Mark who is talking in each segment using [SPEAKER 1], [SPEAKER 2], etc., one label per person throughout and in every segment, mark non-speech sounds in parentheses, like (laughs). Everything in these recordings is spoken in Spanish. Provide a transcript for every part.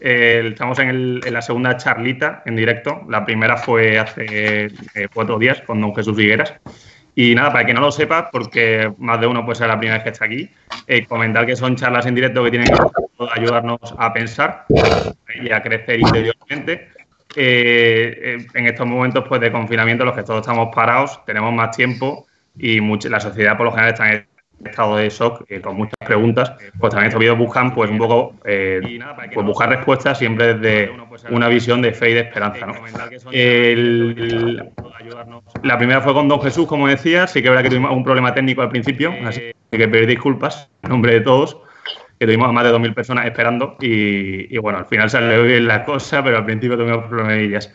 [SPEAKER 1] Eh, estamos en, la segunda charlita en directo. La primera fue hace eh, cuatro días con don Jesús Figueras. Y nada, para que no lo sepa, porque más de uno puede ser la primera vez que está aquí, eh, comentar que son charlas en directo que tienen que ayudarnos a pensar y a crecer interiormente. en estos momentos pues, de confinamiento, en los que todos estamos parados, tenemos más tiempo y la sociedad por lo general está en estado de shock eh, con muchas preguntas, pues también estos vídeos buscan pues un poco eh, pues buscar respuestas siempre desde una visión de fe y de esperanza. ¿no? la primera fue con Don Jesús, como decía, sí que es verdad que tuvimos un problema técnico al principio, así que pedir disculpas en nombre de todos, que tuvimos a más de 2.000 personas esperando y, bueno, al final salió bien la cosa, pero al principio tuvimos problemillas.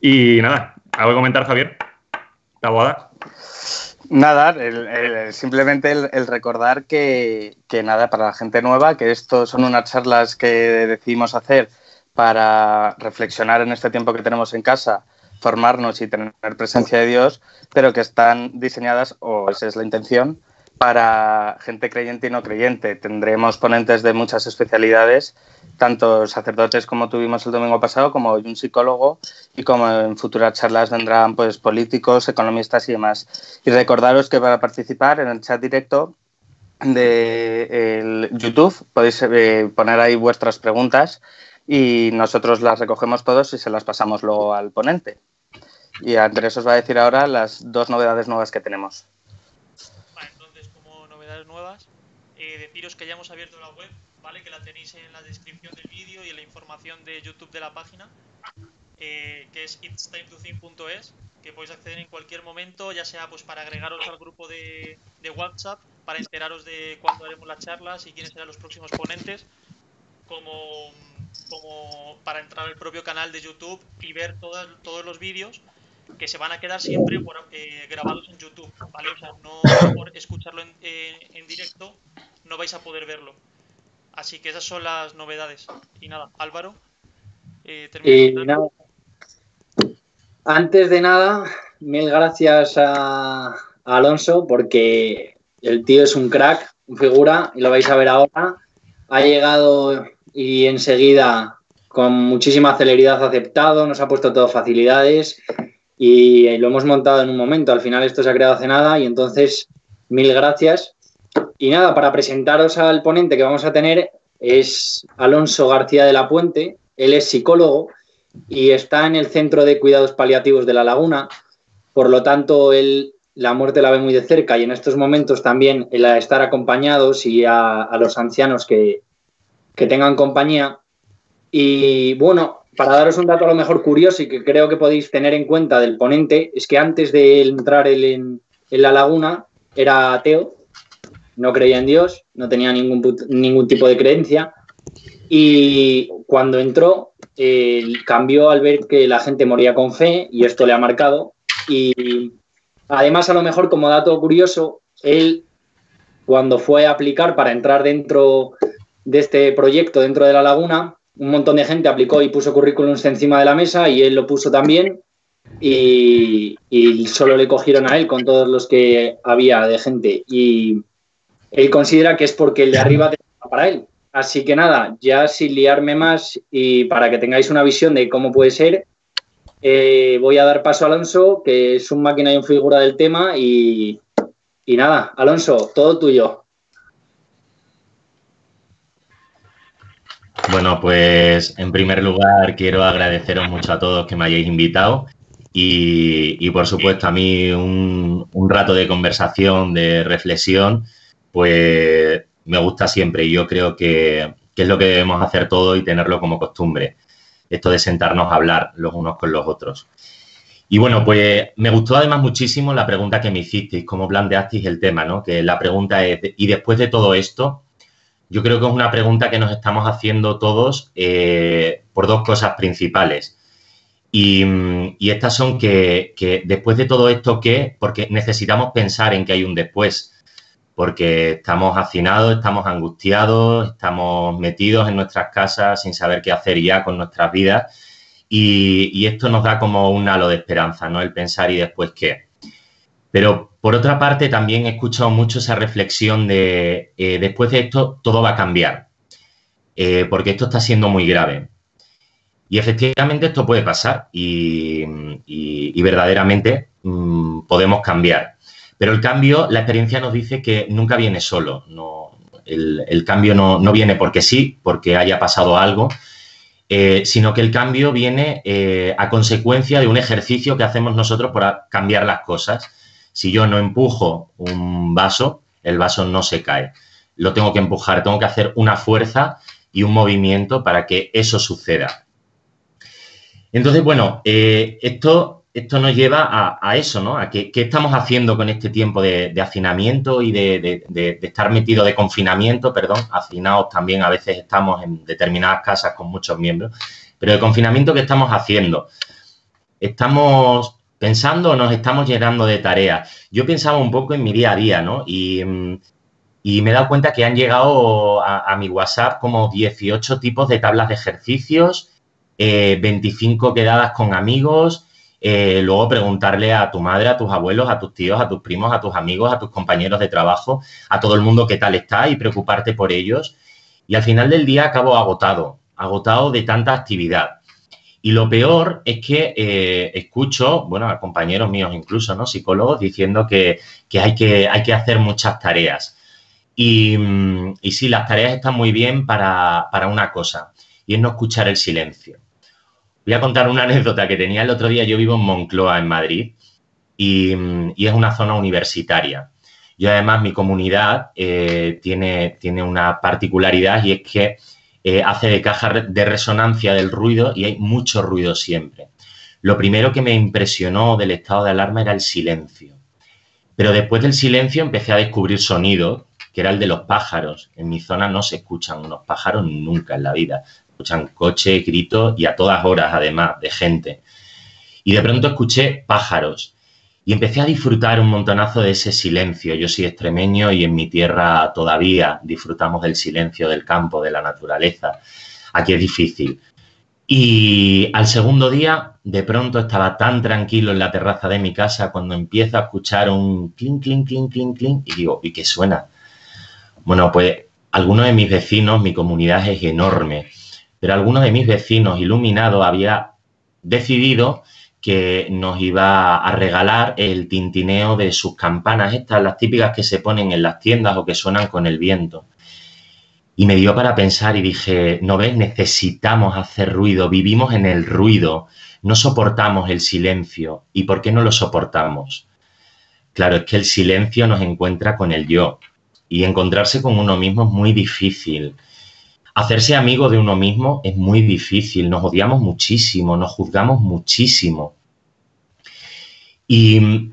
[SPEAKER 1] Y nada, ¿algo que comentar, Javier? ¿La boda?
[SPEAKER 2] Nada, simplemente el, recordar que, nada, para la gente nueva, que esto son unas charlas que decidimos hacer para reflexionar en este tiempo que tenemos en casa, formarnos y tener presencia de Dios, pero que están diseñadas, o esa es la intención, para gente creyente y no creyente. Tendremos ponentes de muchas especialidades, tanto sacerdotes como tuvimos el domingo pasado, como un psicólogo, y como en futuras charlas vendrán pues, políticos, economistas y demás. Y recordaros que para participar en el chat directo de YouTube podéis eh, poner ahí vuestras preguntas y nosotros las recogemos todos y se las pasamos luego al ponente. Y Andrés os va a decir ahora las dos novedades nuevas que tenemos.
[SPEAKER 3] Eh, deciros que ya hemos abierto la web, ¿vale? Que la tenéis en la descripción del vídeo y en la información de YouTube de la página, eh, que es itstimetothin.es, que podéis acceder en cualquier momento, ya sea pues para agregaros al grupo de, WhatsApp, para enteraros de cuándo haremos las charlas y quiénes serán los próximos ponentes, como, como para entrar al propio canal de YouTube y ver todas, todos los vídeos que se van a quedar siempre eh, grabados en YouTube, ¿vale? O sea, no por escucharlo en, en directo no vais a poder verlo. Así que esas son las novedades. Y nada, Álvaro.
[SPEAKER 4] Eh, Antes de nada, mil gracias a, Alonso porque el tío es un crack, un figura, y lo vais a ver ahora. Ha llegado y enseguida con muchísima celeridad aceptado, nos ha puesto todo facilidades y lo hemos montado en un momento. Al final esto se ha creado hace nada y entonces mil gracias. Y nada, para presentaros al ponente que vamos a tener es Alonso García de la Puente. Él es psicólogo y está en el Centro de Cuidados Paliativos de La Laguna. Por lo tanto, él la muerte la ve muy de cerca y en estos momentos también el estar acompañados y a, los ancianos que, tengan compañía. Y bueno, para daros un dato a lo mejor curioso y que creo que podéis tener en cuenta del ponente, es que antes de entrar él en, en la laguna era ateo no creía en Dios, no tenía ningún, ningún tipo de creencia. Y cuando entró, cambió al ver que la gente moría con fe y esto le ha marcado. Y además, a lo mejor como dato curioso, él cuando fue a aplicar para entrar dentro de este proyecto, dentro de la laguna, un montón de gente aplicó y puso currículums encima de la mesa y él lo puso también. Y, y solo le cogieron a él con todos los que había de gente. Y, él considera que es porque el de arriba (laughs) para él. Así que nada, ya sin liarme más y para que tengáis una visión de cómo puede ser, eh, voy a dar paso a Alonso, que es un máquina y un figura del tema. Y, y nada, Alonso, todo tuyo.
[SPEAKER 5] Bueno, pues en primer lugar quiero agradeceros mucho a todos que me hayáis invitado y, por supuesto a mí un, un rato de conversación, de reflexión pues me gusta siempre y yo creo que, es lo que debemos hacer todo y tenerlo como costumbre, esto de sentarnos a hablar los unos con los otros. Y bueno, pues me gustó además muchísimo la pregunta que me hicisteis, cómo planteasteis el tema, ¿no? Que la pregunta es, y después de todo esto, yo creo que es una pregunta que nos estamos haciendo todos eh, por dos cosas principales. Y, estas son que, que, después de todo esto, ¿qué? Porque necesitamos pensar en que hay un después porque estamos hacinados, estamos angustiados, estamos metidos en nuestras casas sin saber qué hacer ya con nuestras vidas y, esto nos da como un halo de esperanza, ¿no? El pensar y después qué. Pero por otra parte también he escuchado mucho esa reflexión de eh, después de esto todo va a cambiar, eh, porque esto está siendo muy grave. Y efectivamente esto puede pasar y, verdaderamente mm, podemos cambiar. Pero el cambio, la experiencia nos dice que nunca viene solo. el, cambio no, viene porque sí, porque haya pasado algo, eh, sino que el cambio viene eh, a consecuencia de un ejercicio que hacemos nosotros para cambiar las cosas. Si yo no empujo un vaso, el vaso no se cae. Lo tengo que empujar, tengo que hacer una fuerza y un movimiento para que eso suceda. Entonces, bueno, eh, esto, esto nos lleva a, eso, ¿no? A qué, estamos haciendo con este tiempo de, hacinamiento y de, estar metido de confinamiento, perdón, hacinados también a veces estamos en determinadas casas con muchos miembros, pero de confinamiento, ¿qué estamos haciendo? Estamos pensando o nos estamos llenando de tareas. Yo pensaba un poco en mi día a día, ¿no? Y, mm, me he dado cuenta que han llegado a, mi WhatsApp como 18 tipos de tablas de ejercicios 25 eh, quedadas con amigos, eh, luego preguntarle a tu madre, a tus abuelos, a tus tíos, a tus primos, a tus amigos, a tus compañeros de trabajo, a todo el mundo qué tal está y preocuparte por ellos. Y al final del día acabo agotado, agotado de tanta actividad. Y lo peor es que eh, escucho, bueno, a compañeros míos incluso, ¿no? Psicólogos diciendo que, hay, que hay que hacer muchas tareas. Y, mm, y sí, las tareas están muy bien para, para una cosa, y es no escuchar el silencio. Voy a contar una anécdota que tenía el otro día. Yo vivo en Moncloa, en Madrid, y, es una zona universitaria. Y además mi comunidad eh, tiene, tiene una particularidad y es que eh, hace de caja de resonancia del ruido y hay mucho ruido siempre. Lo primero que me impresionó del estado de alarma era el silencio. Pero después del silencio empecé a descubrir sonidos, que era el de los pájaros. En mi zona no se escuchan unos pájaros nunca en la vida escuchan coches, gritos y a todas horas, además, de gente. Y de pronto escuché pájaros y empecé a disfrutar un montonazo de ese silencio. Yo soy extremeño y en mi tierra todavía disfrutamos del silencio del campo, de la naturaleza. Aquí es difícil. Y al segundo día, de pronto estaba tan tranquilo en la terraza de mi casa cuando empiezo a escuchar un clink, clink, clink, clink, clink y digo, ¿y qué suena? Bueno, pues algunos de mis vecinos, mi comunidad es enorme pero alguno de mis vecinos iluminados había decidido que nos iba a regalar el tintineo de sus campanas, estas, las típicas que se ponen en las tiendas o que suenan con el viento. Y me dio para pensar y dije, no ves, necesitamos hacer ruido, vivimos en el ruido, no soportamos el silencio. ¿Y por qué no lo soportamos? Claro, es que el silencio nos encuentra con el yo y encontrarse con uno mismo es muy difícil. Hacerse amigo de uno mismo es muy difícil, nos odiamos muchísimo, nos juzgamos muchísimo. Y,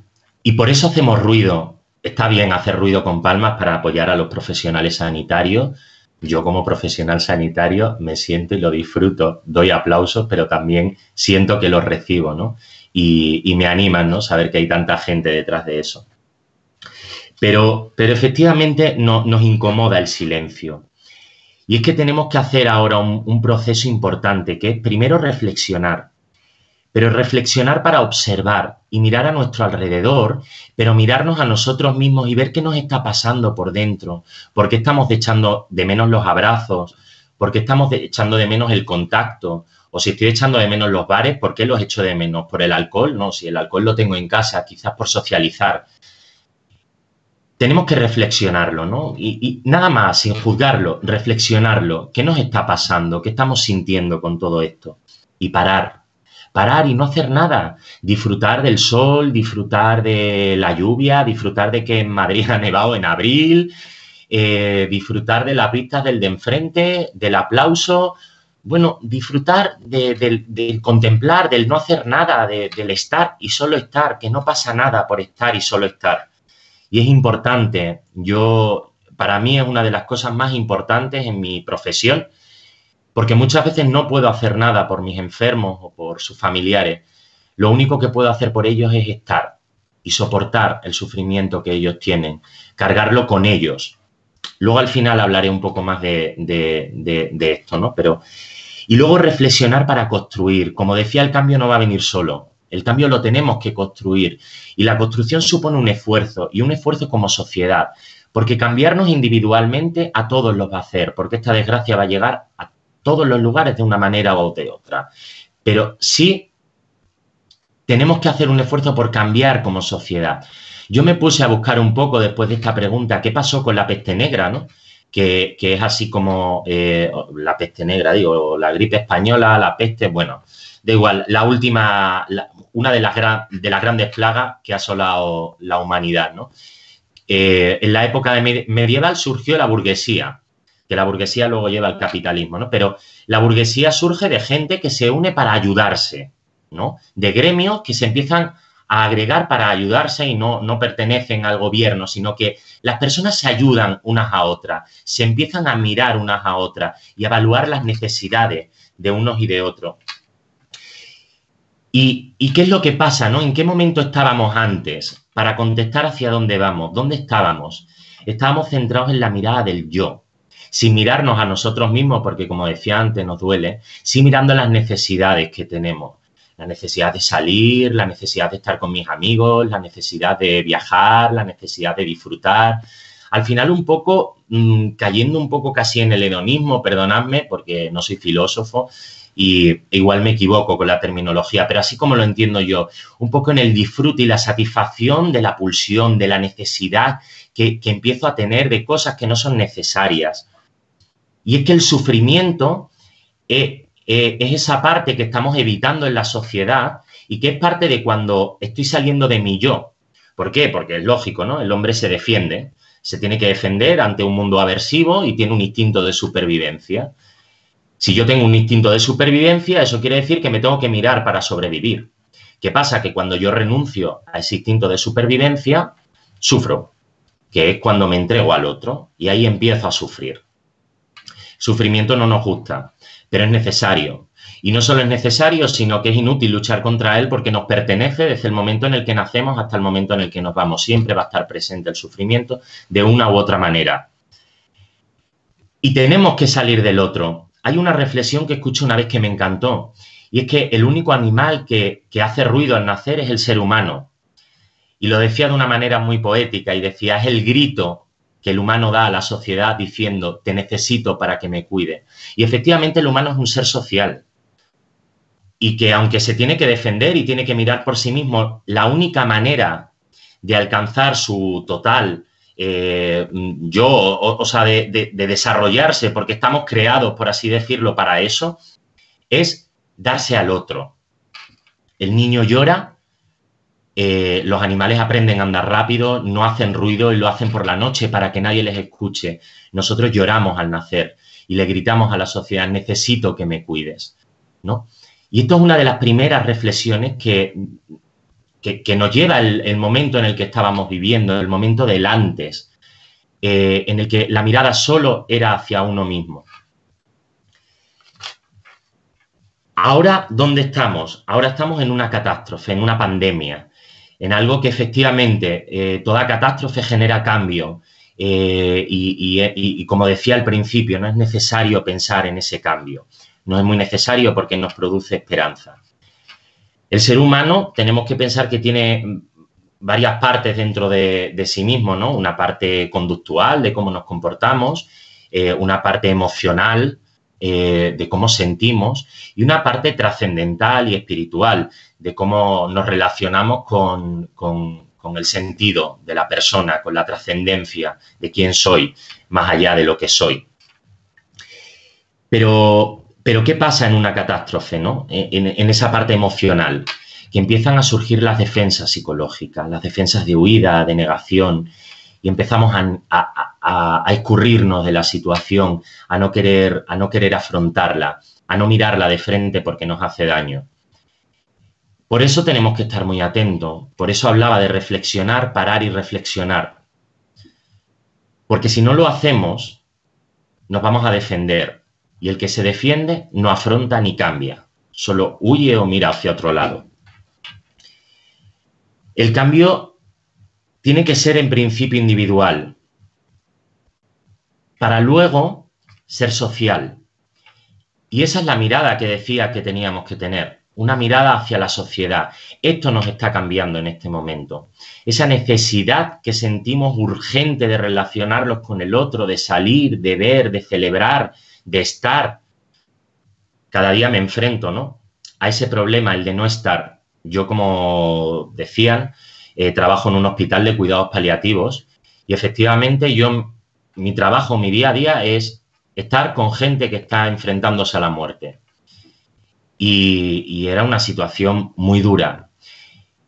[SPEAKER 5] por eso hacemos ruido. Está bien hacer ruido con palmas para apoyar a los profesionales sanitarios. Yo como profesional sanitario me siento y lo disfruto, doy aplausos, pero también siento que los recibo, ¿no? Y, me animan, ¿no? Saber que hay tanta gente detrás de eso. Pero, pero efectivamente no, nos incomoda el silencio. Y es que tenemos que hacer ahora un, proceso importante, que es primero reflexionar, pero reflexionar para observar y mirar a nuestro alrededor, pero mirarnos a nosotros mismos y ver qué nos está pasando por dentro, por qué estamos echando de menos los abrazos, por qué estamos echando de menos el contacto, o si estoy echando de menos los bares, ¿por qué los echo de menos? ¿Por el alcohol? No, si el alcohol lo tengo en casa, quizás por socializar tenemos que reflexionarlo, ¿no? Y, nada más, sin juzgarlo, reflexionarlo. ¿Qué nos está pasando? ¿Qué estamos sintiendo con todo esto? Y parar. Parar y no hacer nada. Disfrutar del sol, disfrutar de la lluvia, disfrutar de que en Madrid ha nevado en abril, eh, disfrutar de las vistas del de enfrente, del aplauso. Bueno, disfrutar del contemplar, del no hacer nada, del estar y solo estar, que no pasa nada por estar y solo estar y es importante. Yo, para mí es una de las cosas más importantes en mi profesión, porque muchas veces no puedo hacer nada por mis enfermos o por sus familiares. Lo único que puedo hacer por ellos es estar y soportar el sufrimiento que ellos tienen, cargarlo con ellos. Luego al final hablaré un poco más de, esto, ¿no? Pero, y luego reflexionar para construir. Como decía, el cambio no va a venir solo. El cambio lo tenemos que construir y la construcción supone un esfuerzo y un esfuerzo como sociedad, porque cambiarnos individualmente a todos los va a hacer, porque esta desgracia va a llegar a todos los lugares de una manera o de otra. Pero sí tenemos que hacer un esfuerzo por cambiar como sociedad. Yo me puse a buscar un poco después de esta pregunta, ¿qué pasó con la peste negra? ¿no? Que, es así como eh, la peste negra, digo, la gripe española, la peste, bueno, da igual, la última, una de las, de las grandes plagas que ha asolado la humanidad, ¿no? Eh, en la época de medieval surgió la burguesía, que la burguesía luego lleva al capitalismo, ¿no? Pero la burguesía surge de gente que se une para ayudarse, ¿no? De gremios que se empiezan a agregar para ayudarse y no, no pertenecen al gobierno, sino que las personas se ayudan unas a otras, se empiezan a mirar unas a otras y a evaluar las necesidades de unos y de otros. ¿Y, ¿Y, qué es lo que pasa, no? ¿En qué momento estábamos antes? Para contestar hacia dónde vamos, ¿dónde estábamos? Estábamos centrados en la mirada del yo, sin mirarnos a nosotros mismos, porque como decía antes, nos duele, sin mirando las necesidades que tenemos. La necesidad de salir, la necesidad de estar con mis amigos, la necesidad de viajar, la necesidad de disfrutar. Al final un poco, mm, cayendo un poco casi en el hedonismo, perdonadme porque no soy filósofo, y igual me equivoco con la terminología, pero así como lo entiendo yo, un poco en el disfrute y la satisfacción de la pulsión, de la necesidad que, que empiezo a tener de cosas que no son necesarias. Y es que el sufrimiento es, es esa parte que estamos evitando en la sociedad y que es parte de cuando estoy saliendo de mi yo. ¿Por qué? Porque es lógico, ¿no? El hombre se defiende, se tiene que defender ante un mundo aversivo y tiene un instinto de supervivencia. Si yo tengo un instinto de supervivencia, eso quiere decir que me tengo que mirar para sobrevivir. ¿Qué pasa? Que cuando yo renuncio a ese instinto de supervivencia, sufro, que es cuando me entrego al otro y ahí empiezo a sufrir. Sufrimiento no nos gusta, pero es necesario. Y no solo es necesario, sino que es inútil luchar contra él porque nos pertenece desde el momento en el que nacemos hasta el momento en el que nos vamos. Siempre va a estar presente el sufrimiento de una u otra manera. Y tenemos que salir del otro. Hay una reflexión que escuché una vez que me encantó, y es que el único animal que, que hace ruido al nacer es el ser humano. Y lo decía de una manera muy poética, y decía, es el grito que el humano da a la sociedad diciendo, te necesito para que me cuide. Y efectivamente el humano es un ser social. Y que aunque se tiene que defender y tiene que mirar por sí mismo, la única manera de alcanzar su total eh, yo, o, sea, de, de desarrollarse, porque estamos creados, por así decirlo, para eso, es darse al otro. El niño llora eh, los animales aprenden a andar rápido, no hacen ruido y lo hacen por la noche para que nadie les escuche. Nosotros lloramos al nacer y le gritamos a la sociedad, necesito que me cuides. ¿no? Y esto es una de las primeras reflexiones que, que, nos lleva el, momento en el que estábamos viviendo, el momento del antes, eh, en el que la mirada solo era hacia uno mismo. Ahora, ¿dónde estamos? Ahora estamos en una catástrofe, en una pandemia en algo que efectivamente eh, toda catástrofe genera cambio. Eh, y, como decía al principio, no es necesario pensar en ese cambio. No es muy necesario porque nos produce esperanza. El ser humano tenemos que pensar que tiene varias partes dentro de, sí mismo, ¿no? Una parte conductual de cómo nos comportamos, eh, una parte emocional de cómo sentimos y una parte trascendental y espiritual de cómo nos relacionamos con, el sentido de la persona, con la trascendencia de quién soy, más allá de lo que soy. Pero, pero ¿qué pasa en una catástrofe, ¿no? En, esa parte emocional? Que empiezan a surgir las defensas psicológicas, las defensas de huida, de negación, y empezamos a, escurrirnos de la situación, a no, querer, a no querer afrontarla, a no mirarla de frente porque nos hace daño. Por eso tenemos que estar muy atentos. Por eso hablaba de reflexionar, parar y reflexionar. Porque si no lo hacemos, nos vamos a defender. Y el que se defiende no afronta ni cambia. Solo huye o mira hacia otro lado. El cambio tiene que ser en principio individual. Para luego ser social. Y esa es la mirada que decía que teníamos que tener una mirada hacia la sociedad. Esto nos está cambiando en este momento. Esa necesidad que sentimos urgente de relacionarlos con el otro, de salir, de ver, de celebrar, de estar, cada día me enfrento, ¿no? A ese problema, el de no estar. Yo, como decían, eh, trabajo en un hospital de cuidados paliativos y efectivamente yo, mi trabajo, mi día a día es estar con gente que está enfrentándose a la muerte. y era una situación muy dura.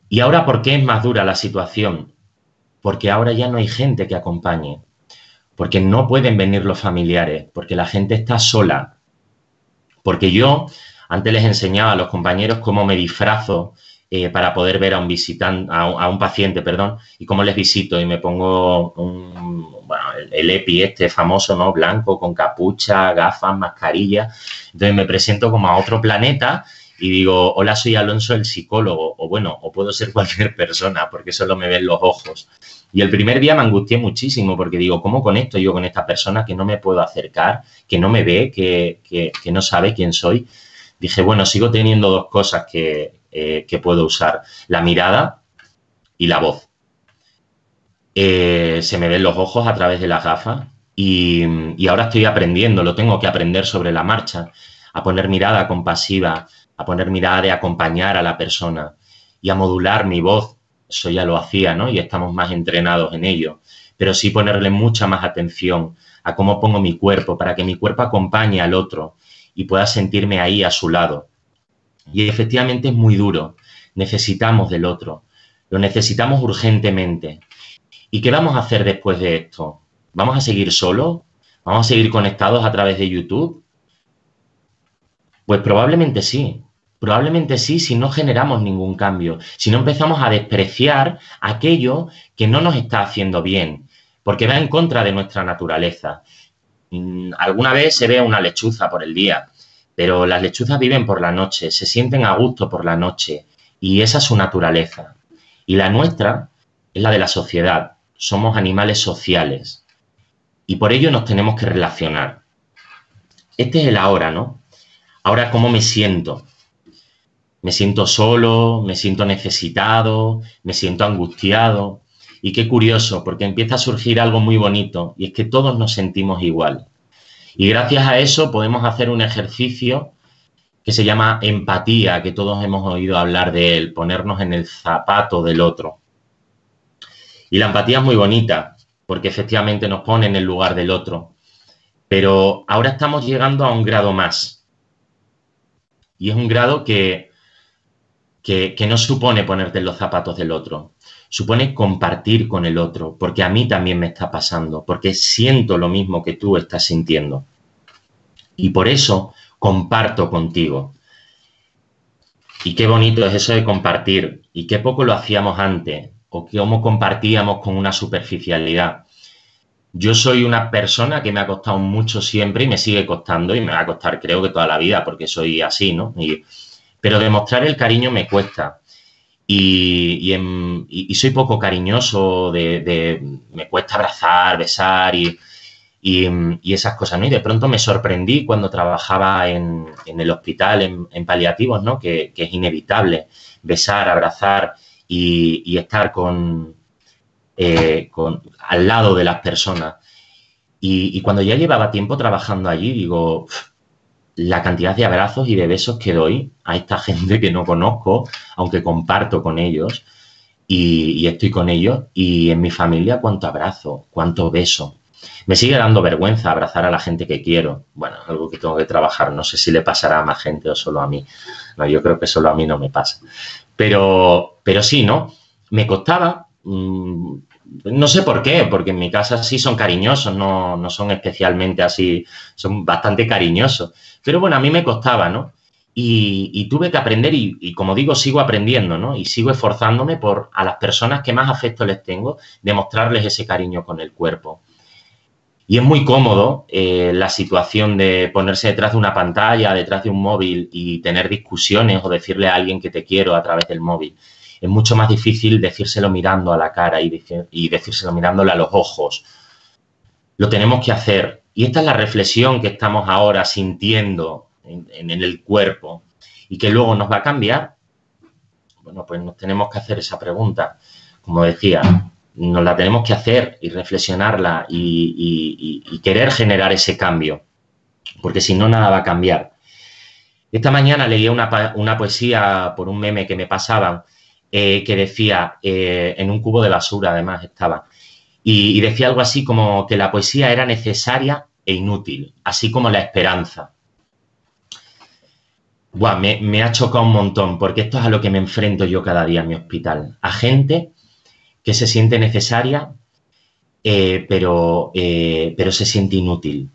[SPEAKER 5] ¿Y ahora por qué es más dura la situación? Porque ahora ya no hay gente que acompañe porque no pueden venir los familiares, porque la gente está sola. Porque yo antes les enseñaba a los compañeros cómo me disfrazo eh, para poder ver a un visitante, a un, paciente, perdón, y cómo les visito y me pongo el, EPI este famoso, ¿no? Blanco, con capucha, gafas, mascarilla. Entonces me presento como a otro planeta y digo, hola, soy Alonso el psicólogo, o bueno, o puedo ser (laughs) cualquier persona, porque solo me ven los ojos. Y el primer día me angustié muchísimo porque digo, ¿cómo conecto yo con esta persona que no me puedo acercar, que no me ve, que, no sabe quién soy? Dije, bueno, sigo teniendo dos cosas que, eh, puedo usar, la mirada y la voz. Eh, se me ven los ojos a través de las gafas y, y ahora estoy aprendiendo, lo tengo que aprender sobre la marcha, a poner mirada compasiva, a poner mirada de acompañar a la persona y a modular mi voz eso ya lo hacía, ¿no? Y estamos más entrenados en ello. Pero sí ponerle mucha más atención a cómo pongo mi cuerpo para que mi cuerpo acompañe al otro y pueda sentirme ahí a su lado. Y efectivamente es muy duro. Necesitamos del otro. Lo necesitamos urgentemente. ¿Y qué vamos a hacer después de esto? ¿Vamos a seguir solos? ¿Vamos a seguir conectados a través de YouTube? Pues probablemente sí. Probablemente sí, si no generamos ningún cambio, si no empezamos a despreciar aquello que no nos está haciendo bien, porque va en contra de nuestra naturaleza. Mm, alguna vez se ve una lechuza por el día, pero las lechuzas viven por la noche, se sienten a gusto por la noche, y esa es su naturaleza. Y la nuestra es la de la sociedad, somos animales sociales, y por ello nos tenemos que relacionar. Este es el ahora, ¿no? Ahora, ¿cómo me siento? Me siento solo, me siento necesitado, me siento angustiado. Y qué curioso, porque empieza a surgir algo muy bonito, y es que todos nos sentimos igual. Y gracias a eso podemos hacer un ejercicio que se llama empatía, que todos hemos oído hablar de él, ponernos en el zapato del otro. Y la empatía es muy bonita, porque efectivamente nos pone en el lugar del otro. Pero ahora estamos llegando a un grado más. Y es un grado que que, no supone ponerte en los zapatos del otro, supone compartir con el otro, porque a mí también me está pasando, porque siento lo mismo que tú estás sintiendo. Y por eso comparto contigo. Y qué bonito es eso de compartir, y qué poco lo hacíamos antes, o cómo compartíamos con una superficialidad. Yo soy una persona que me ha costado mucho siempre y me sigue costando y me va a costar creo que toda la vida porque soy así, ¿no? Y, pero demostrar el cariño me cuesta. Y, soy poco cariñoso, de, me cuesta abrazar, besar y, esas cosas, ¿no? Y de pronto me sorprendí cuando trabajaba en, el hospital, en, paliativos, ¿no? Que, es inevitable besar, abrazar y, estar eh, con, al lado de las personas. Y, cuando ya llevaba tiempo trabajando allí, digo, la cantidad de abrazos y de besos que doy a esta gente que no conozco, aunque comparto con ellos y, estoy con ellos, y en mi familia cuánto abrazo, cuánto beso. Me sigue dando vergüenza abrazar a la gente que quiero. Bueno, algo que tengo que trabajar. No sé si le pasará a más gente o solo a mí. No, yo creo que solo a mí no me pasa. Pero, pero sí, ¿no? Me costaba. Mm, no sé por qué, porque en mi casa sí son cariñosos, no, no son especialmente así, son bastante cariñosos pero bueno, a mí me costaba, ¿no? Y, tuve que aprender y, como digo, sigo aprendiendo, ¿no? Y sigo esforzándome por a las personas que más afecto les tengo, demostrarles ese cariño con el cuerpo. Y es muy cómodo eh, la situación de ponerse detrás de una pantalla, detrás de un móvil y tener discusiones o decirle a alguien que te quiero a través del móvil. Es mucho más difícil decírselo mirando a la cara y, y decírselo mirándole a los ojos. Lo tenemos que hacer y esta es la reflexión que estamos ahora sintiendo en, el cuerpo y que luego nos va a cambiar. Bueno, pues nos tenemos que hacer esa pregunta. Como decía, nos la tenemos que hacer y reflexionarla y, querer generar ese cambio, porque si no, nada va a cambiar. Esta mañana leía una, poesía por un meme que me pasaban eh, que decía, eh, en un cubo de basura además estaba, y, decía algo así como que la poesía era necesaria e inútil, así como la esperanza. Buah, me, ha chocado un montón, porque esto es a lo que me enfrento yo cada día en mi hospital. A gente que se siente necesaria, eh, pero, pero se siente inútil.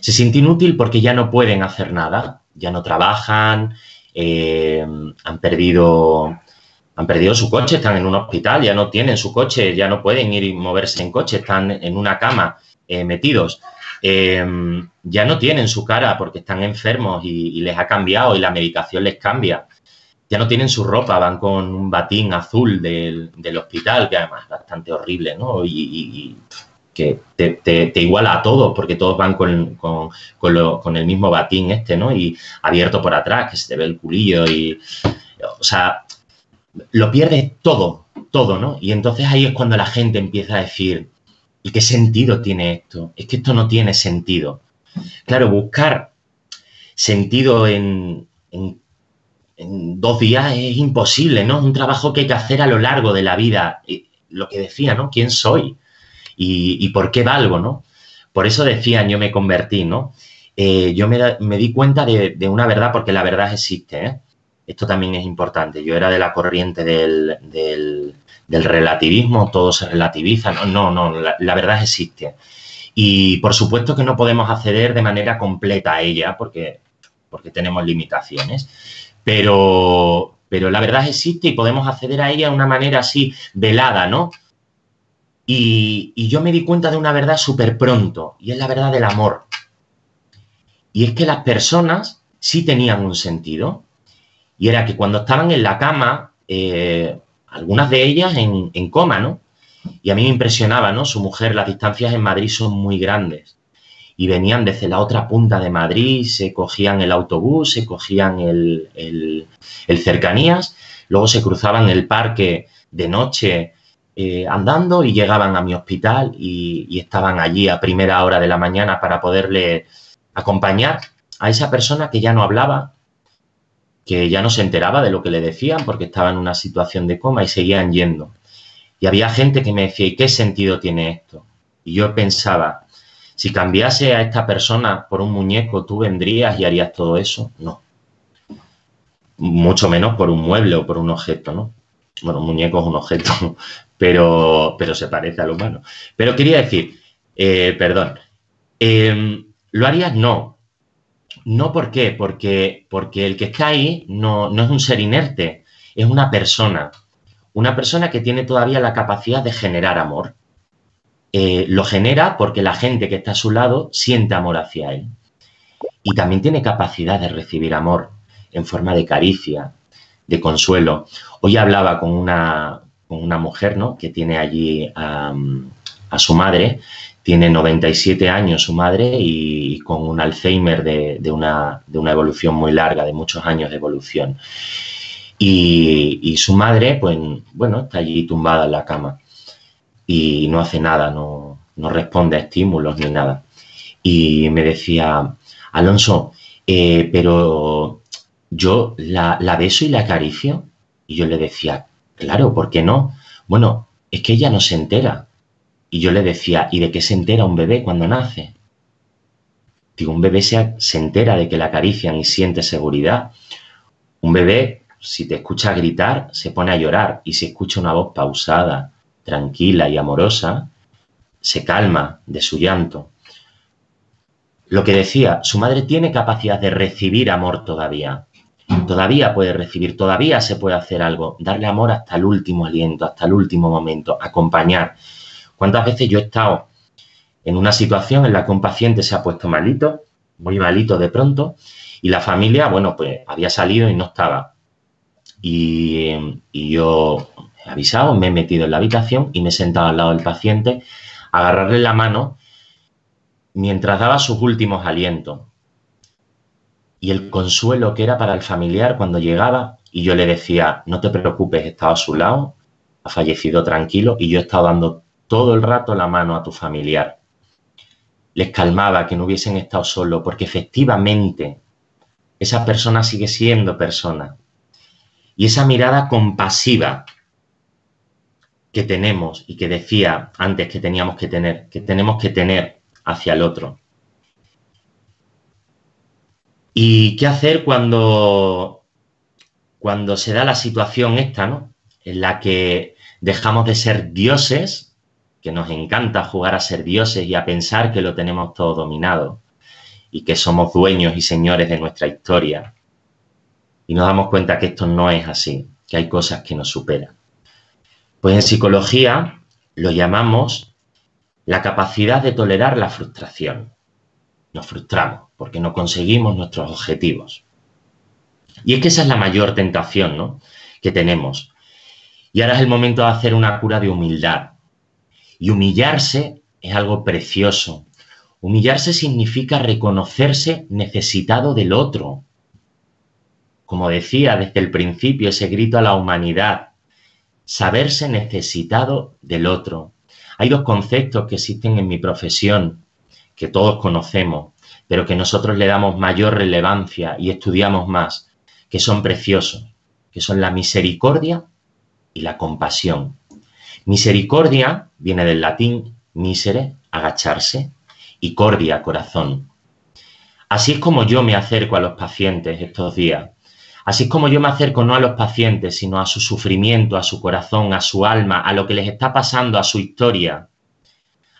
[SPEAKER 5] Se siente inútil porque ya no pueden hacer nada, ya no trabajan, han perdido han perdido su coche, están en un hospital, ya no tienen su coche, ya no pueden ir y moverse en coche, están en una cama eh, metidos. Eh, ya no tienen su cara porque están enfermos y, les ha cambiado y la medicación les cambia. Ya no tienen su ropa, van con un batín azul del, hospital, que además es bastante horrible, ¿no? y que te, iguala a todos, porque todos van con, con, el mismo batín este, ¿no? Y abierto por atrás, que se te ve el culillo y... O sea, lo pierdes todo, todo, ¿no? Y entonces ahí es cuando la gente empieza a decir, ¿y qué sentido tiene esto? Es que esto no tiene sentido. Claro, buscar sentido en, en, dos días es imposible, ¿no? Es un trabajo que hay que hacer a lo largo de la vida. Lo que decía, ¿no? ¿Quién soy? y, por qué valgo, ¿no? Por eso decían, yo me convertí, ¿no? Eh, yo me, di cuenta de, una verdad porque la verdad existe, ¿eh? Esto también es importante. Yo era de la corriente del, relativismo, todo se relativiza. No, no, la, verdad existe. Y por supuesto que no podemos acceder de manera completa a ella porque, porque tenemos limitaciones. Pero, pero la verdad existe y podemos acceder a ella de una manera así velada, ¿no? Y, yo me di cuenta de una verdad súper pronto, y es la verdad del amor. Y es que las personas sí tenían un sentido, y era que cuando estaban en la cama, eh, algunas de ellas en, coma, ¿no? Y a mí me impresionaba, ¿no? Su mujer, las distancias en Madrid son muy grandes. Y venían desde la otra punta de Madrid, se cogían el autobús, se cogían el, el, cercanías, luego se cruzaban el parque de noche eh, andando y llegaban a mi hospital y, estaban allí a primera hora de la mañana para poderle acompañar a esa persona que ya no hablaba, que ya no se enteraba de lo que le decían porque estaba en una situación de coma y seguían yendo. Y había gente que me decía, ¿y qué sentido tiene esto? Y yo pensaba, si cambiase a esta persona por un muñeco, ¿tú vendrías y harías todo eso? No. Mucho menos por un mueble o por un objeto, ¿no? Bueno, un muñeco es un objeto, (laughs) pero, pero se parece al humano. Pero quería decir, eh, perdón, em, ¿lo harías? No. No, ¿por qué? Porque, porque el que está ahí no, es un ser inerte, es una persona. Una persona que tiene todavía la capacidad de generar amor. Eh, lo genera porque la gente que está a su lado siente amor hacia él. Y también tiene capacidad de recibir amor en forma de caricia, de consuelo. Hoy hablaba con una, una mujer, ¿no? Que tiene allí a, su madre, tiene 97 años su madre y, con un Alzheimer de, una, evolución muy larga, de muchos años de evolución. Y, su madre, pues, bueno, está allí tumbada en la cama y no hace nada, no, responde a estímulos ni nada. Y me decía, Alonso, eh, pero yo la, la beso y la acaricio. Y yo le decía, Claro, ¿por qué no? Bueno, es que ella no se entera. Y yo le decía, ¿y de qué se entera un bebé cuando nace? Digo, un bebé se, se entera de que la acarician y siente seguridad. Un bebé, si te escucha gritar, se pone a llorar. Y si escucha una voz pausada, tranquila y amorosa, se calma de su llanto. Lo que decía, su madre tiene capacidad de recibir amor todavía. Todavía puede recibir, todavía se puede hacer algo, darle amor hasta el último aliento, hasta el último momento, acompañar. ¿Cuántas veces yo he estado en una situación en la que un paciente se ha puesto malito, muy malito de pronto, y la familia, bueno, pues había salido y no estaba. Y, yo he avisado, me he metido en la habitación y me he sentado al lado del paciente, agarrarle la mano mientras daba sus últimos alientos y el consuelo que era para el familiar cuando llegaba y yo le decía, no te preocupes, he estado a su lado, ha fallecido tranquilo y yo he estado dando todo el rato la mano a tu familiar. Les calmaba que no hubiesen estado solos porque efectivamente esa persona sigue siendo persona. Y esa mirada compasiva que tenemos y que decía antes que teníamos que tener, que tenemos que tener hacia el otro. ¿Y qué hacer cuando, cuando se da la situación esta, ¿no? En la que dejamos de ser dioses, que nos encanta jugar a ser dioses y a pensar que lo tenemos todo dominado y que somos dueños y señores de nuestra historia. Y nos damos cuenta que esto no es así, que hay cosas que nos superan. Pues en psicología lo llamamos la capacidad de tolerar la frustración. Nos frustramos porque no conseguimos nuestros objetivos. Y es que esa es la mayor tentación ¿no? que tenemos. Y ahora es el momento de hacer una cura de humildad. Y humillarse es algo precioso. Humillarse significa reconocerse necesitado del otro. Como decía desde el principio, ese grito a la humanidad, saberse necesitado del otro. Hay dos conceptos que existen en mi profesión, que todos conocemos, pero que nosotros le damos mayor relevancia y estudiamos más, que son preciosos, que son la misericordia y la compasión. Misericordia viene del latín misere, agacharse, y cordia, corazón. Así es como yo me acerco a los pacientes estos días. Así es como yo me acerco no a los pacientes, sino a su sufrimiento, a su corazón, a su alma, a lo que les está pasando, a su historia,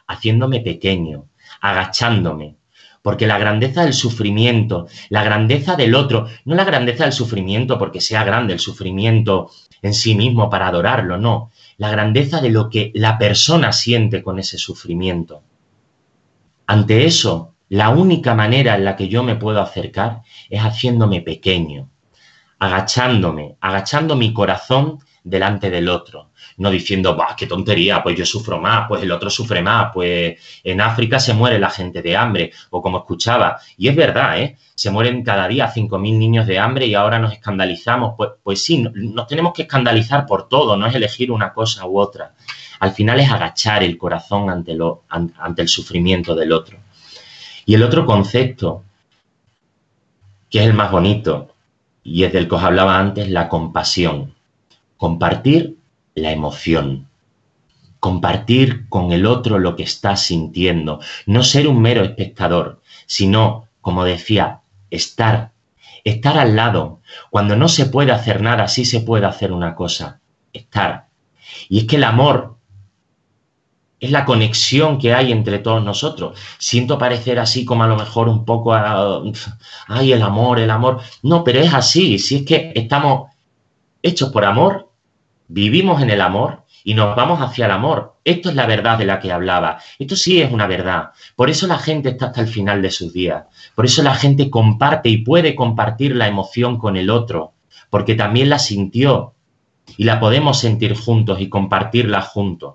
[SPEAKER 5] haciéndome pequeño, agachándome. Porque la grandeza del sufrimiento, la grandeza del otro, no la grandeza del sufrimiento porque sea grande el sufrimiento en sí mismo para adorarlo, no. La grandeza de lo que la persona siente con ese sufrimiento. Ante eso, la única manera en la que yo me puedo acercar es haciéndome pequeño, agachándome, agachando mi corazón delante del otro, no diciendo, bah, qué tontería, pues yo sufro más, pues el otro sufre más, pues en África se muere la gente de hambre, o como escuchaba, y es verdad, ¿eh? Se mueren cada día 5.000 niños de hambre y ahora nos escandalizamos, pues, pues sí, nos tenemos que escandalizar por todo, no es elegir una cosa u otra. Al final es agachar el corazón ante, lo, ante el sufrimiento del otro. Y el otro concepto, que es el más bonito, y es del que os hablaba antes, la compasión. Compartir la emoción. Compartir con el otro lo que está sintiendo. No ser un mero espectador, sino, como decía, estar. Estar al lado. Cuando no se puede hacer nada, sí se puede hacer una cosa. Estar. Y es que el amor es la conexión que hay entre todos nosotros. Siento parecer así como a lo mejor un poco, ay, el amor, el amor. No, pero es así. Si es que estamos hechos por amor, vivimos en el amor y nos vamos hacia el amor. Esto es la verdad de la que hablaba. Esto sí es una verdad. Por eso la gente está hasta el final de sus días. Por eso la gente comparte y puede compartir la emoción con el otro, porque también la sintió y la podemos sentir juntos y compartirla juntos.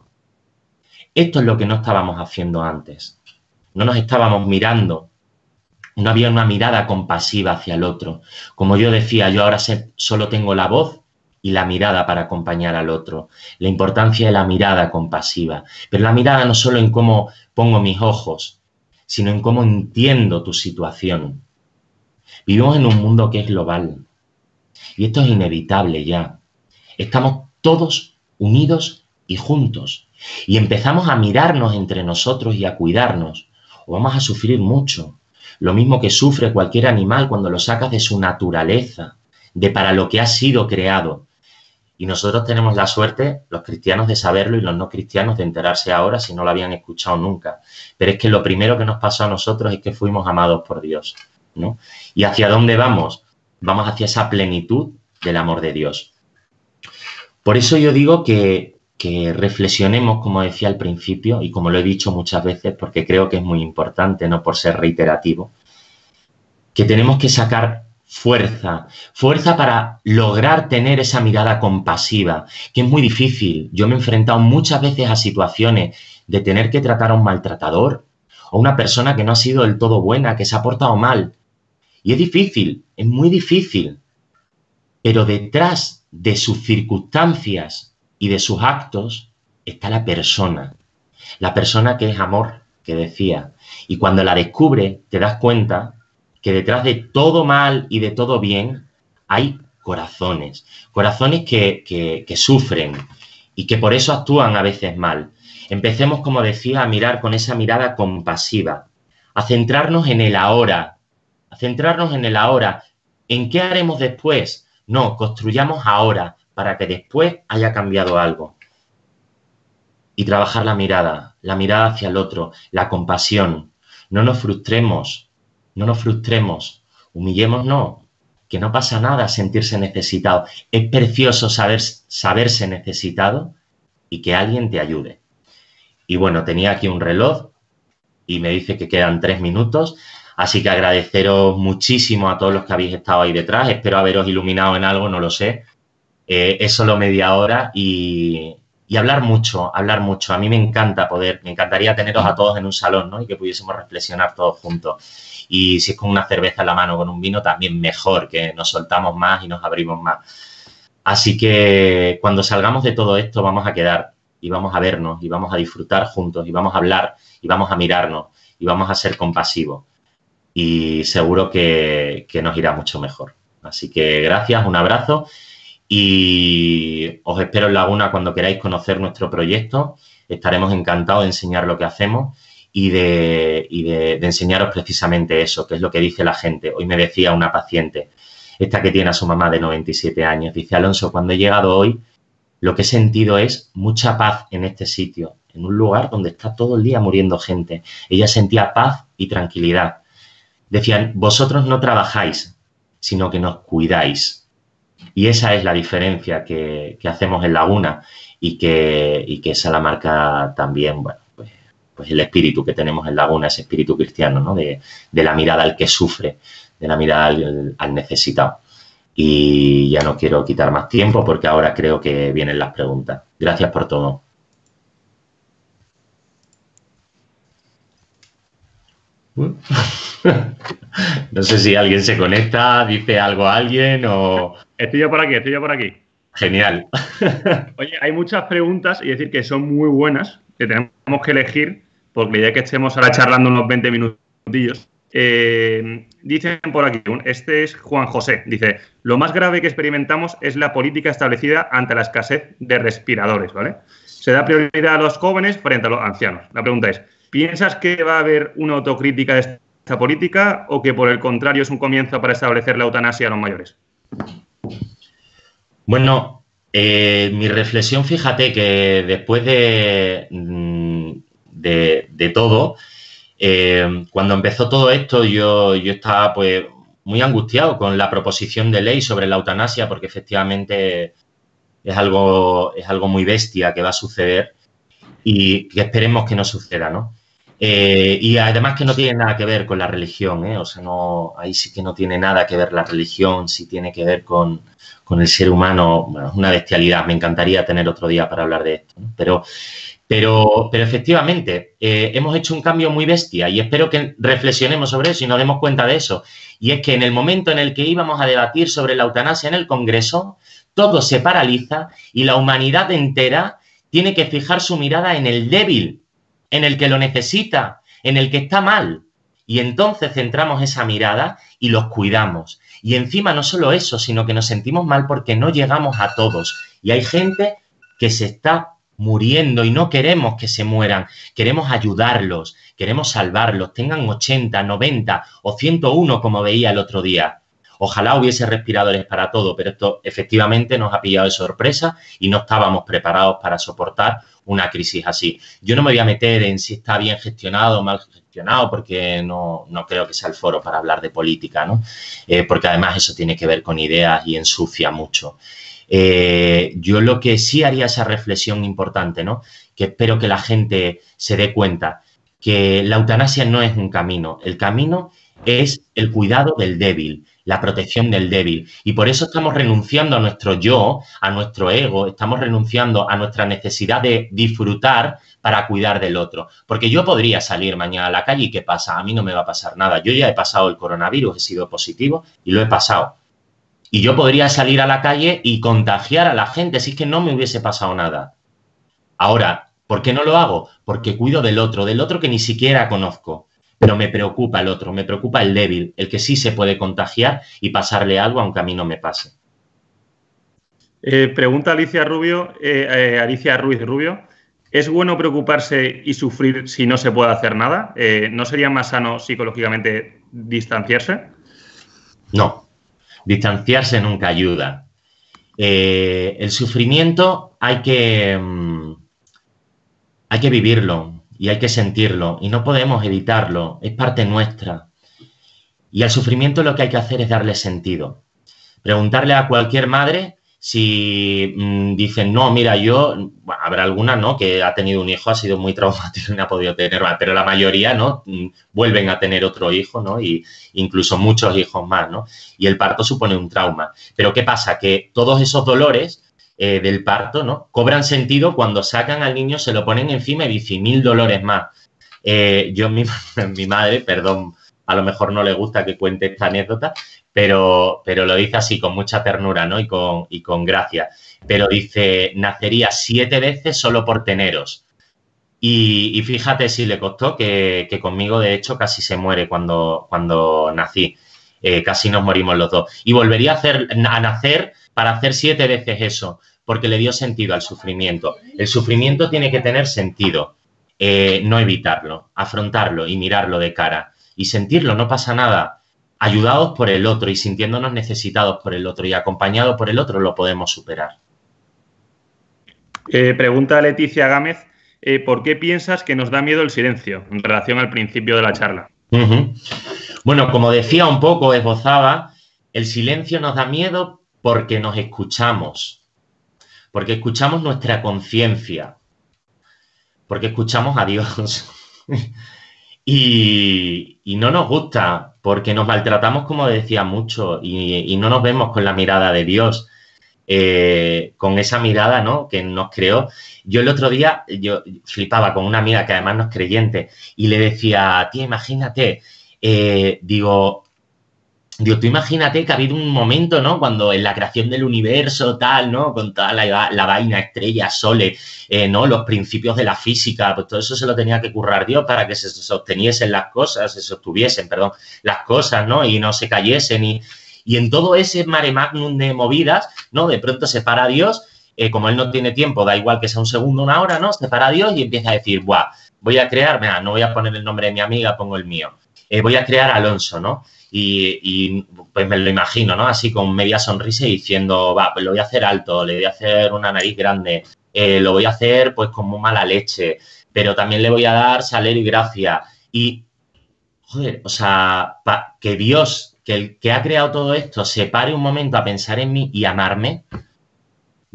[SPEAKER 5] Esto es lo que no estábamos haciendo antes. No nos estábamos mirando. No había una mirada compasiva hacia el otro. Como yo decía, yo ahora solo tengo la voz y la mirada para acompañar al otro. La importancia de la mirada compasiva. Pero la mirada no solo en cómo pongo mis ojos, sino en cómo entiendo tu situación. Vivimos en un mundo que es global. Y esto es inevitable ya. Estamos todos unidos y juntos y empezamos a mirarnos entre nosotros y a cuidarnos, o vamos a sufrir mucho. Lo mismo que sufre cualquier animal cuando lo sacas de su naturaleza, de para lo que ha sido creado. Y nosotros tenemos la suerte, los cristianos, de saberlo y los no cristianos de enterarse ahora si no lo habían escuchado nunca. Pero es que lo primero que nos pasó a nosotros es que fuimos amados por Dios. ¿no? ¿Y hacia dónde vamos? Vamos hacia esa plenitud del amor de Dios. Por eso yo digo que que reflexionemos, como decía al principio, y como lo he dicho muchas veces, porque creo que es muy importante, no por ser reiterativo, que tenemos que sacar fuerza, fuerza para lograr tener esa mirada compasiva, que es muy difícil. Yo me he enfrentado muchas veces a situaciones de tener que tratar a un maltratador o una persona que no ha sido del todo buena, que se ha portado mal. Y es difícil, es muy difícil. Pero detrás de sus circunstancias y de sus actos está la persona, la persona que es amor, que decía. Y cuando la descubre, te das cuenta que detrás de todo mal y de todo bien hay corazones, corazones que, que, sufren y que por eso actúan a veces mal. Empecemos, como decía, a mirar con esa mirada compasiva, a centrarnos en el ahora, a centrarnos en el ahora. ¿En qué haremos después? No, construyamos ahora para que después haya cambiado algo. Y trabajar la mirada, la mirada hacia el otro, la compasión. No nos frustremos, no nos frustremos, humillémonos, que no pasa nada sentirse necesitado. Es precioso saber, saberse necesitado y que alguien te ayude. Y bueno, tenía aquí un reloj y me dice que quedan tres minutos. Así que agradeceros muchísimo a todos los que habéis estado ahí detrás. Espero haberos iluminado en algo, no lo sé. Eh, es solo media hora y, y, hablar mucho, hablar mucho. A mí me encanta poder, me encantaría teneros a todos en un salón, ¿no? Y que pudiésemos reflexionar todos juntos. Y si es con una cerveza en la mano, con un vino, también mejor, que nos soltamos más y nos abrimos más. Así que cuando salgamos de todo esto vamos a quedar y vamos a vernos y vamos a disfrutar juntos y vamos a hablar y vamos a mirarnos y vamos a ser compasivos. Y seguro que, que nos irá mucho mejor. Así que gracias, un abrazo y os espero en Laguna cuando queráis conocer nuestro proyecto. Estaremos encantados de enseñar lo que hacemos y, de, de, enseñaros precisamente eso, que es lo que dice la gente. Hoy me decía una paciente, esta que tiene a su mamá de 97 años, dice, Alonso, cuando he llegado hoy, lo que he sentido es mucha paz en este sitio, en un lugar donde está todo el día muriendo gente. Ella sentía paz y tranquilidad. Decían, vosotros no trabajáis, sino que nos cuidáis. Y esa es la diferencia que, hacemos en Laguna y que, y que esa la marca también, bueno, pues el espíritu que tenemos en Laguna, ese espíritu cristiano, ¿no? De, la mirada al que sufre, de la mirada al, necesitado. Y ya no quiero quitar más tiempo porque ahora creo que vienen las preguntas. Gracias por todo. (laughs) no sé si alguien se conecta, dice algo a alguien o...
[SPEAKER 1] Estoy yo por aquí, estoy yo por aquí.
[SPEAKER 5] Genial. (laughs)
[SPEAKER 1] Oye, hay muchas preguntas y decir que son muy buenas, que tenemos que elegir porque ya que estemos ahora charlando unos 20 minutillos, eh, dicen por aquí, este es Juan José, dice, lo más grave que experimentamos es la política establecida ante la escasez de respiradores, ¿vale? Se da prioridad a los jóvenes frente a los ancianos. La pregunta es, ¿piensas que va a haber una autocrítica de esta política o que por el contrario es un comienzo para establecer la eutanasia a los mayores?
[SPEAKER 5] Bueno, eh, mi reflexión, fíjate que después de mm, de, todo. Eh, cuando empezó todo esto, yo, yo estaba pues muy angustiado con la proposición de ley sobre la eutanasia, porque efectivamente es algo, es algo muy bestia que va a suceder y que esperemos que no suceda, ¿no? Eh, y además que no tiene nada que ver con la religión, ¿eh? O sea, no, ahí sí que no tiene nada que ver la religión, sí tiene que ver con, el ser humano, bueno, es una bestialidad, me encantaría tener otro día para hablar de esto, pero pero, pero efectivamente, eh, hemos hecho un cambio muy bestia y espero que reflexionemos sobre eso y nos demos cuenta de eso. Y es que en el momento en el que íbamos a debatir sobre la eutanasia en el Congreso, todo se paraliza y la humanidad entera tiene que fijar su mirada en el débil, en el que lo necesita, en el que está mal. Y entonces centramos esa mirada y los cuidamos. Y encima no solo eso, sino que nos sentimos mal porque no llegamos a todos. Y hay gente que se está muriendo y no queremos que se mueran, queremos ayudarlos, queremos salvarlos, tengan 80, 90 o 101 como veía el otro día. Ojalá hubiese respiradores para todo, pero esto efectivamente nos ha pillado de sorpresa y no estábamos preparados para soportar una crisis así. Yo no me voy a meter en si está bien gestionado o mal gestionado, porque no, creo que sea el foro para hablar de política, ¿no? Eh, porque además eso tiene que ver con ideas y ensucia mucho. Eh, yo lo que sí haría esa reflexión importante, ¿no? Que espero que la gente se dé cuenta que la eutanasia no es un camino, el camino es el cuidado del débil, la protección del débil. Y por eso estamos renunciando a nuestro yo, a nuestro ego, estamos renunciando a nuestra necesidad de disfrutar para cuidar del otro. Porque yo podría salir mañana a la calle y ¿qué pasa? A mí no me va a pasar nada. Yo ya he pasado el coronavirus, he sido positivo y lo he pasado. Y yo podría salir a la calle y contagiar a la gente si es que no me hubiese pasado nada. Ahora, ¿por qué no lo hago? Porque cuido del otro, del otro que ni siquiera conozco. pero me preocupa el otro, me preocupa el débil, el que sí se puede contagiar y pasarle algo aunque a mí no me pase.
[SPEAKER 1] Eh, pregunta Alicia Rubio, eh, eh, Alicia Ruiz Rubio. ¿Es bueno preocuparse y sufrir si no se puede hacer nada? ¿No sería más sano psicológicamente distanciarse?
[SPEAKER 5] No, distanciarse nunca ayuda. el sufrimiento hay que, mm, hay que vivirlo y hay que sentirlo y no podemos evitarlo, es parte nuestra. Y al sufrimiento lo que hay que hacer es darle sentido. Preguntarle a cualquier madre si mm, dicen, no, mira, yo, habrá alguna, ¿no? Que ha tenido un hijo, ha sido muy (laughs) traumático y no ha podido tener más, pero la mayoría, ¿no? Mm, vuelven a tener otro hijo, ¿no? Y incluso muchos hijos más, ¿no? Y el parto supone un trauma. Pero ¿qué pasa? Que todos esos dolores eh, del parto, ¿no? Cobran sentido cuando sacan al niño, se lo ponen encima y dicen mil dolores más. Eh, yo, (laughs) mi, mi madre, perdón, a lo mejor no le gusta que cuente esta anécdota, pero, pero lo dice así con mucha ternura, ¿no? Y con, y con gracia. Pero dice, nacería siete veces solo por teneros. Y, fíjate si le costó que, conmigo, de hecho, casi se muere cuando, cuando nací. Eh, casi nos morimos los dos. Y volvería a, hacer, a nacer para hacer siete veces eso, porque le dio sentido al sufrimiento. El sufrimiento tiene que tener sentido, eh, no evitarlo, afrontarlo y mirarlo de cara. Y sentirlo, no pasa nada ayudados por el otro y sintiéndonos necesitados por el otro y acompañados por el otro, lo podemos superar.
[SPEAKER 1] Eh, pregunta Leticia Gámez, eh, ¿por qué piensas que nos da miedo el silencio en relación al principio de la charla?
[SPEAKER 5] Bueno, como decía un poco, esbozaba, el silencio nos da miedo porque nos escuchamos, porque escuchamos nuestra conciencia, porque escuchamos a Dios. (laughs) y, y no nos gusta porque nos maltratamos, como decía mucho, y, no nos vemos con la mirada de Dios, eh, con esa mirada ¿no? que nos creó. Yo el otro día, yo flipaba con una amiga que además no es creyente, y le decía, tía, imagínate, eh, digo, Digo, tú imagínate que ha habido un momento, ¿no? Cuando en la creación del universo, tal, ¿no? Con toda la, vaina, estrella, soles, eh, ¿no? Los principios de la física, pues todo eso se lo tenía que currar Dios para que se sosteniesen las cosas, se sostuviesen, perdón, las cosas, ¿no? Y no se cayesen. Y, y en todo ese mare magnum de movidas, ¿no? De pronto se para Dios, eh, como él no tiene tiempo, da igual que sea un segundo, una hora, ¿no? Se para Dios y empieza a decir, ¡buah! Voy a crear, mira, no voy a poner el nombre de mi amiga, pongo el mío. Eh, voy a crear Alonso, ¿no? Y, pues me lo imagino, ¿no? Así con media sonrisa y diciendo, va, pues lo voy a hacer alto, le voy a hacer una nariz grande, eh, lo voy a hacer pues con muy mala leche, pero también le voy a dar saler y gracia. Y, joder, o sea, que Dios, que el que ha creado todo esto, se pare un momento a pensar en mí y amarme,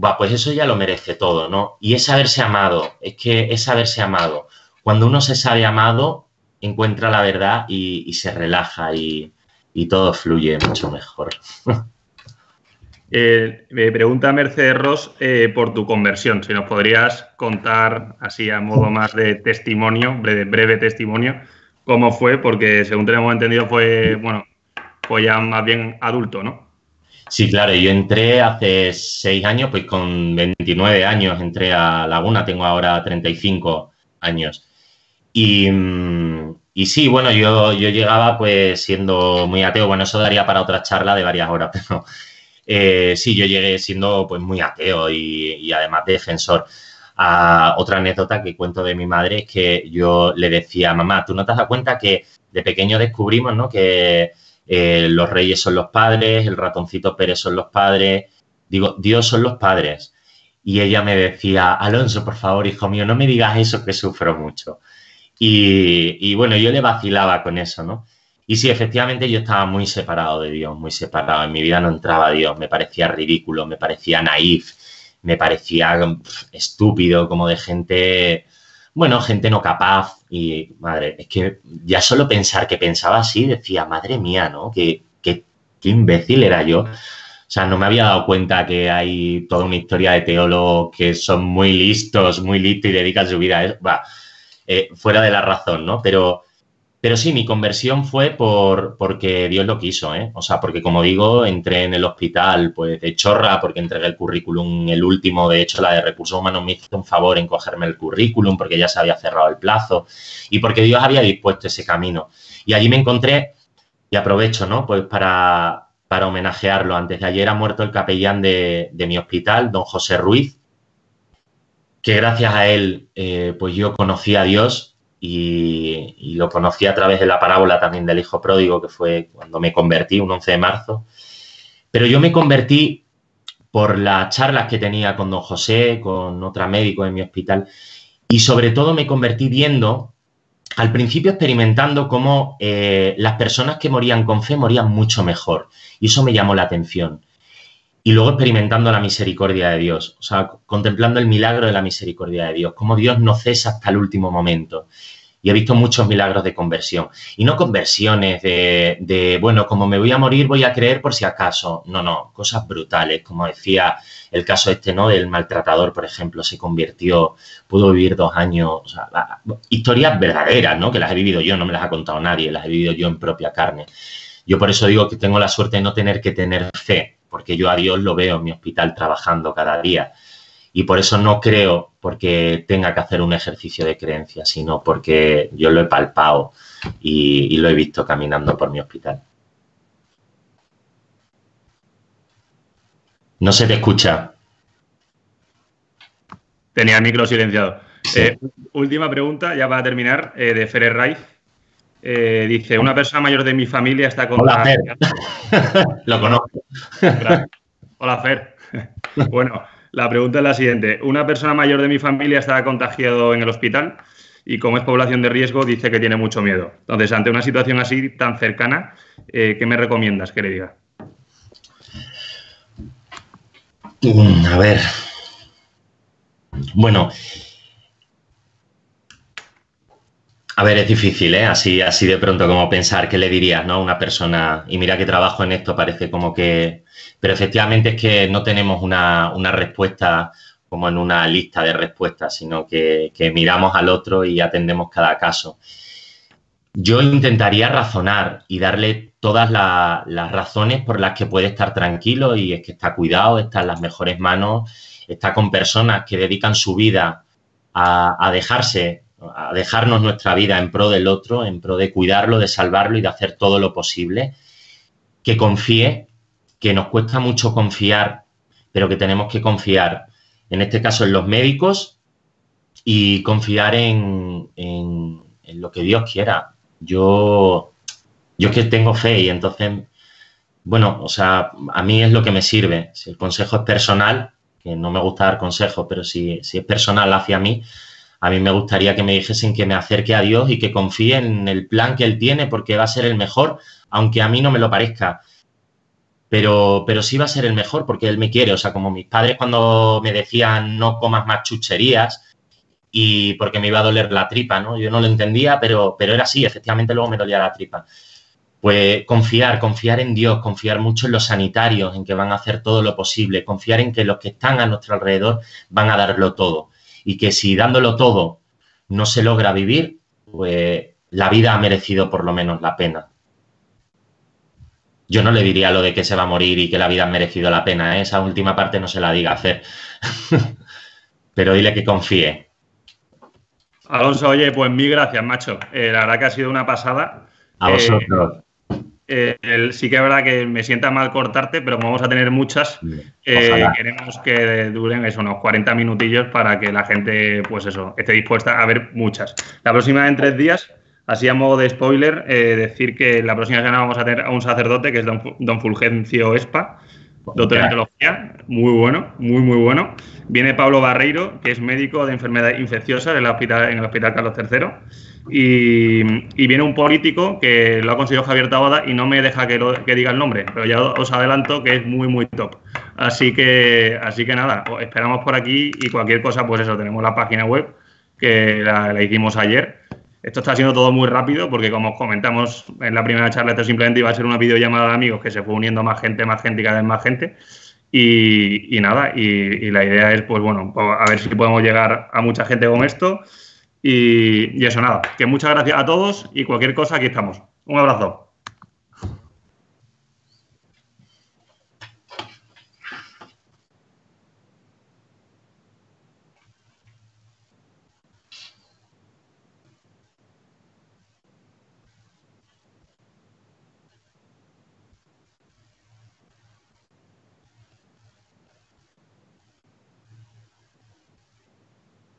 [SPEAKER 5] va, pues eso ya lo merece todo, ¿no? Y es saberse amado, es que es saberse amado. Cuando uno se sabe amado, encuentra la verdad y se relaja y, y todo fluye mucho mejor. (laughs)
[SPEAKER 1] Eh, me pregunta Mercedes Ross eh, por tu conversión, si nos podrías contar así a modo más de testimonio, breve, breve testimonio, cómo fue, porque según tenemos entendido fue, bueno, fue ya más bien adulto, ¿no?
[SPEAKER 5] Sí, claro, yo entré hace seis años, pues con 29 años entré a Laguna, tengo ahora 35 años. Y, mm, y sí, bueno, yo, yo llegaba pues siendo muy ateo. Bueno, eso daría para otra charla de varias horas, (laughs) pero eh, sí, yo llegué siendo pues muy ateo y, además defensor. A otra anécdota que cuento de mi madre es que yo le decía, mamá, ¿tú no te has dado cuenta que de pequeño descubrimos ¿no? que eh, los reyes son los padres, el ratoncito Pérez son los padres? Digo, Dios son los padres. Y ella me decía, Alonso, por favor, hijo mío, no me digas eso que sufro mucho. Y, bueno, yo le vacilaba con eso, ¿no? Y sí, efectivamente yo estaba muy separado de Dios, muy separado. En mi vida no entraba Dios, me parecía ridículo, me parecía naif, me parecía estúpido, como de gente, bueno, gente no capaz. Y madre, es que ya solo pensar que pensaba así, decía, madre mía, ¿no? Qué, qué, qué imbécil era yo. O sea, no me había dado cuenta que hay toda una historia de teólogos que son muy listos, muy listos y dedican su vida a eso. Eh, fuera de la razón, ¿no? Pero, Pero sí, mi conversión fue por, porque Dios lo quiso, ¿eh? O sea, porque como digo, entré en el hospital pues de chorra porque entregué el currículum, el último, de hecho la de recursos humanos me hizo un favor en cogerme el currículum porque ya se había cerrado el plazo y porque Dios había dispuesto ese camino. Y allí me encontré, y aprovecho, ¿no? Pues para, para homenajearlo. Antes de ayer ha muerto el capellán de, mi hospital, don José Ruiz, que gracias a él, eh, pues yo conocí a Dios y, lo conocí a través de la parábola también del hijo pródigo, que fue cuando me convertí, un 11 de marzo. Pero yo me convertí por las charlas que tenía con don José, con otra médico en mi hospital, y sobre todo me convertí viendo, al principio experimentando cómo eh, las personas que morían con fe morían mucho mejor, y eso me llamó la atención. Y luego experimentando la misericordia de Dios, o sea, contemplando el milagro de la misericordia de Dios, cómo Dios no cesa hasta el último momento y he visto muchos milagros de conversión. Y no conversiones de, bueno, como me voy a morir, voy a creer por si acaso. No, no, cosas brutales, como decía el caso este, ¿no? Del maltratador, por ejemplo, se convirtió, pudo vivir dos años. O sea, historias verdaderas, ¿no? Que las he vivido yo, no me las ha contado nadie, las he vivido yo en propia carne. Yo por eso digo que tengo la suerte de no tener que tener fe, porque yo a Dios lo veo en mi hospital trabajando cada día y por eso no creo porque tenga que hacer un ejercicio de creencia, sino porque yo lo he palpado y, lo he visto caminando por mi hospital. No se te escucha.
[SPEAKER 1] Tenía el micro silenciado. Eh, última pregunta, ya para terminar, eh, de Ferrer Raiz. Eh, dice, una persona mayor de mi familia está con...
[SPEAKER 5] Hola, Fer. (laughs) Lo conozco.
[SPEAKER 1] Hola, Fer. (laughs) Bueno, la pregunta es la siguiente. Una persona mayor de mi familia está contagiado en el hospital y como es población de riesgo dice que tiene mucho miedo. Entonces, ante una situación así tan cercana, eh, ¿qué me recomiendas que le diga?
[SPEAKER 5] Mm, a ver. Bueno. A ver, es difícil, ¿eh? Así, así de pronto como pensar qué le dirías, ¿no? Una persona, y mira que trabajo en esto, parece como que pero efectivamente es que no tenemos una, respuesta como en una lista de respuestas, sino que, miramos al otro y atendemos cada caso. Yo intentaría razonar y darle todas las razones por las que puede estar tranquilo y es que está cuidado, está en las mejores manos, está con personas que dedican su vida a, a dejarse, a dejarnos nuestra vida en pro del otro, en pro de cuidarlo, de salvarlo y de hacer todo lo posible, que confíe que nos cuesta mucho confiar, pero que tenemos que confiar, en este caso en los médicos y confiar en, lo que Dios quiera. Yo, yo es que tengo fe y entonces, bueno, o sea, a mí es lo que me sirve. Si el consejo es personal, que no me gusta dar consejos, pero si, si es personal hacia mí, a mí me gustaría que me dijesen que me acerque a Dios y que confíe en el plan que Él tiene porque va a ser el mejor, aunque a mí no me lo parezca pero, pero sí va a ser el mejor porque él me quiere. O sea, como mis padres cuando me decían no comas más chucherías y porque me iba a doler la tripa, ¿no? Yo no lo entendía, pero, pero era así, efectivamente luego me dolía la tripa. Pues confiar, confiar en Dios, confiar mucho en los sanitarios, en que van a hacer todo lo posible, confiar en que los que están a nuestro alrededor van a darlo todo. Y que si dándolo todo no se logra vivir, pues la vida ha merecido por lo menos la pena. Yo no le diría lo de que se va a morir y que la vida ha merecido la pena. ¿eh? Esa última parte no se la diga a hacer. (laughs) Pero dile que confíe.
[SPEAKER 1] Alonso, oye, pues mil gracias, macho. Eh, la verdad que ha sido una pasada.
[SPEAKER 5] A vosotros.
[SPEAKER 1] Eh, sí que es verdad que me sienta mal cortarte, pero como vamos a tener muchas, queremos que duren eso, unos 40 minutillos para que la gente, pues eso, esté dispuesta a ver muchas. La próxima en tres días Así a modo de spoiler, eh, decir que la próxima semana vamos a tener a un sacerdote que es don, Fulgencio Espa, teología, muy bueno, muy, muy bueno. Viene Pablo Barreiro, que es médico de enfermedades infecciosas en el Hospital, en el hospital Carlos III. Y, viene un político que lo ha conseguido Javier Tabada y no me deja que, que, diga el nombre, pero ya os adelanto que es muy, muy top. Así que, así que nada, esperamos por aquí y cualquier cosa, pues eso, tenemos la página web que la hicimos ayer esto está siendo todo muy rápido porque, como comentamos en la primera charla, esto simplemente iba a ser una videollamada de amigos que se fue uniendo más gente, más gente y cada vez más gente. Y, nada, y, la idea es, pues bueno, pues, a ver si podemos llegar a mucha gente con esto Y, y eso nada, que muchas gracias a todos y cualquier cosa aquí estamos. Un abrazo.